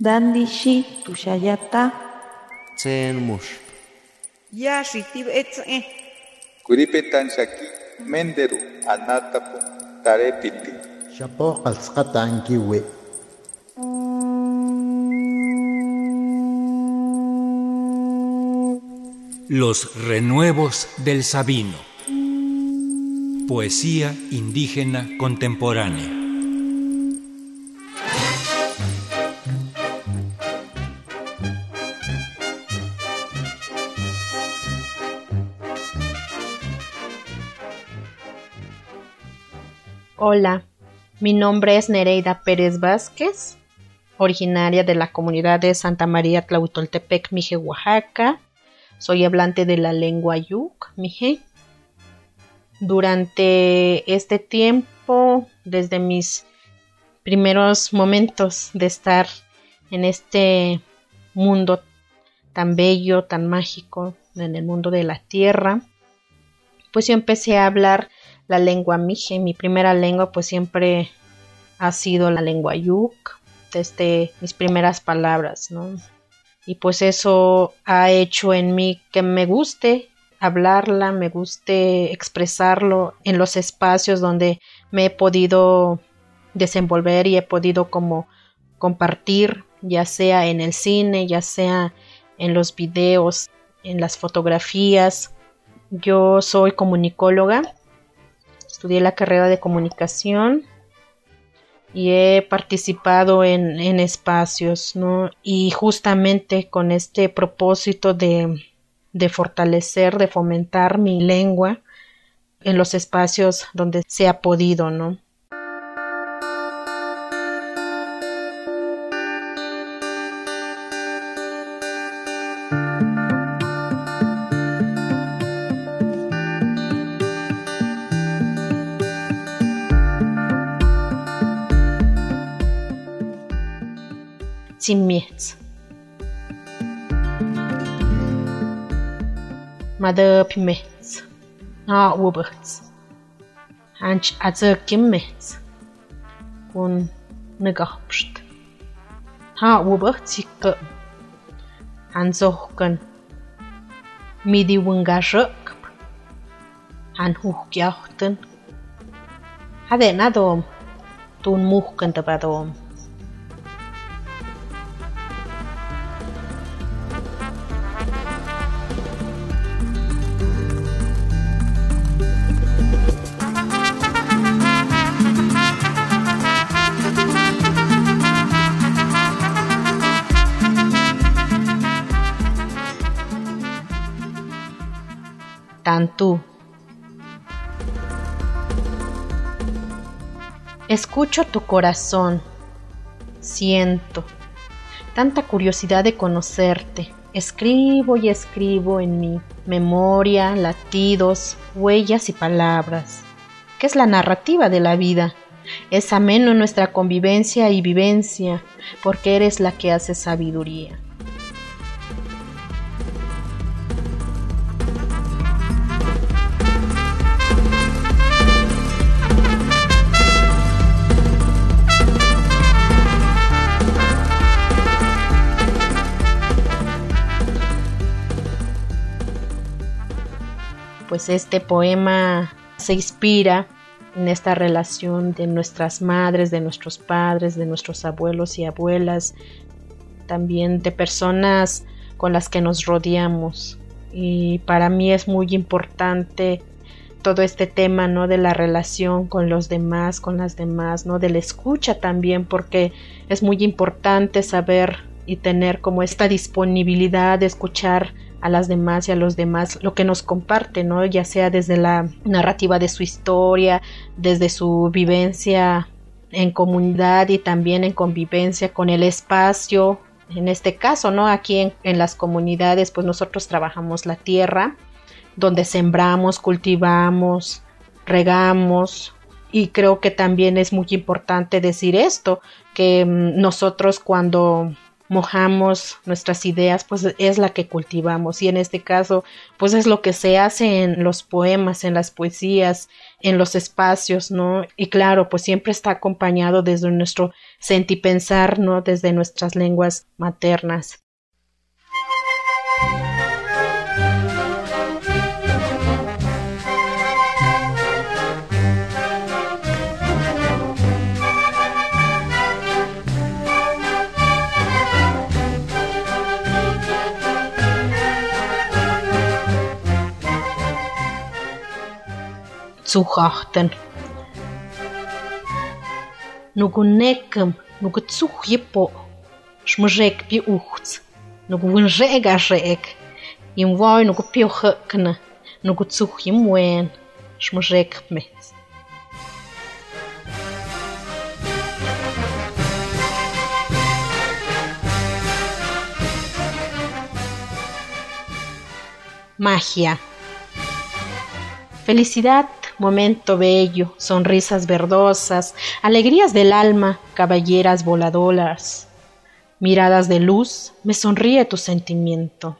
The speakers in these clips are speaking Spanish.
Dandishi tushayata. Tsen mush. Yashi tibetze. Kuripetan shaki menderu anatapu tarepiti. Shapo qalsqata ankiwi. Los renuevos del Sabino. Poesía indígena contemporánea. Hola, mi nombre es Nereida Pérez Vázquez, originaria de la comunidad de Santa María Tlahuitoltepec, Mije, Oaxaca. Soy hablante de la lengua Yuk, Mije. Durante este tiempo, desde mis primeros momentos de estar en este mundo tan bello, tan mágico, en el mundo de la tierra, pues yo empecé a hablar la lengua mije. Mi primera lengua pues siempre ha sido la lengua yuk, desde mis primeras palabras, ¿no? Y pues eso ha hecho en mí que me guste hablarla, me guste expresarlo en los espacios donde me he podido desenvolver y he podido como compartir, ya sea en el cine, ya sea en los videos, en las fotografías. Yo soy comunicóloga, estudié la carrera de comunicación y he participado en, en espacios, ¿no? Y justamente con este propósito de, de fortalecer, de fomentar mi lengua en los espacios donde se ha podido, ¿no? țimiți. Mother pimeți, na ubăți, anci ață und un năgapșt. Ha ubăți că anzohkan midi wangashak an hukyachten hadenadom tun muhkan tabadom Tantú. Escucho tu corazón, siento tanta curiosidad de conocerte. Escribo y escribo en mi memoria, latidos, huellas y palabras. ¿Qué es la narrativa de la vida? Es ameno nuestra convivencia y vivencia, porque eres la que hace sabiduría. Pues este poema se inspira en esta relación de nuestras madres, de nuestros padres, de nuestros abuelos y abuelas, también de personas con las que nos rodeamos. Y para mí es muy importante todo este tema, ¿no? De la relación con los demás, con las demás, ¿no? De la escucha también, porque es muy importante saber y tener como esta disponibilidad de escuchar a las demás y a los demás lo que nos comparte, ¿no? Ya sea desde la narrativa de su historia, desde su vivencia en comunidad y también en convivencia con el espacio. En este caso, ¿no? Aquí en, en las comunidades, pues nosotros trabajamos la tierra, donde sembramos, cultivamos, regamos, y creo que también es muy importante decir esto, que mm, nosotros cuando mojamos nuestras ideas, pues es la que cultivamos. Y en este caso, pues es lo que se hace en los poemas, en las poesías, en los espacios, ¿no? Y claro, pues siempre está acompañado desde nuestro sentipensar, ¿no? Desde nuestras lenguas maternas. zuchachten. Nugu nekëm nugu tsuh yipo, shmëzhek pi uhtës, nugu vënzhek a zhek, jim vaj nugu pjo hëkënë, nugu tsuh jim wen, shmëzhek pëmecë. Magia. Felicidad momento bello, sonrisas verdosas, alegrías del alma, caballeras voladoras. Miradas de luz, me sonríe tu sentimiento.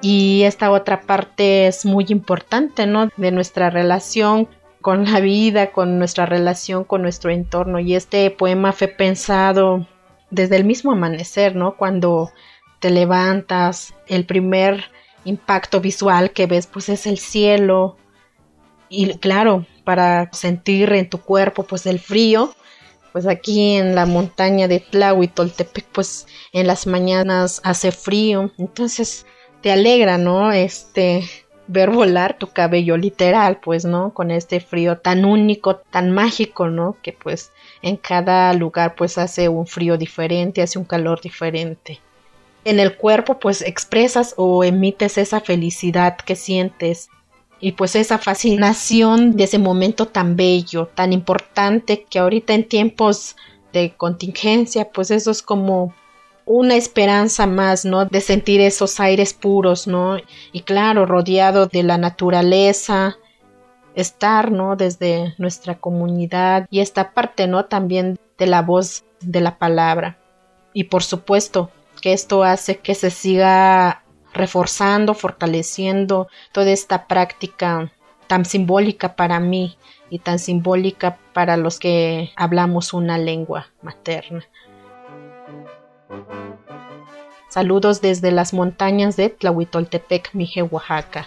Y esta otra parte es muy importante, ¿no? De nuestra relación con la vida, con nuestra relación con nuestro entorno. Y este poema fue pensado desde el mismo amanecer, ¿no? Cuando te levantas, el primer impacto visual que ves pues es el cielo y claro, para sentir en tu cuerpo pues el frío, pues aquí en la montaña de Tlahuitoltepec pues en las mañanas hace frío, entonces te alegra, ¿no? Este ver volar tu cabello literal, pues, ¿no? Con este frío tan único, tan mágico, ¿no? Que pues en cada lugar pues hace un frío diferente, hace un calor diferente. En el cuerpo pues expresas o emites esa felicidad que sientes y pues esa fascinación de ese momento tan bello, tan importante que ahorita en tiempos de contingencia pues eso es como una esperanza más, ¿no? De sentir esos aires puros, ¿no? Y claro, rodeado de la naturaleza, estar, ¿no? Desde nuestra comunidad y esta parte, ¿no? También de la voz de la palabra. Y por supuesto que esto hace que se siga reforzando, fortaleciendo toda esta práctica tan simbólica para mí y tan simbólica para los que hablamos una lengua materna. Saludos desde las montañas de Tlahuitoltepec, Mije, Oaxaca.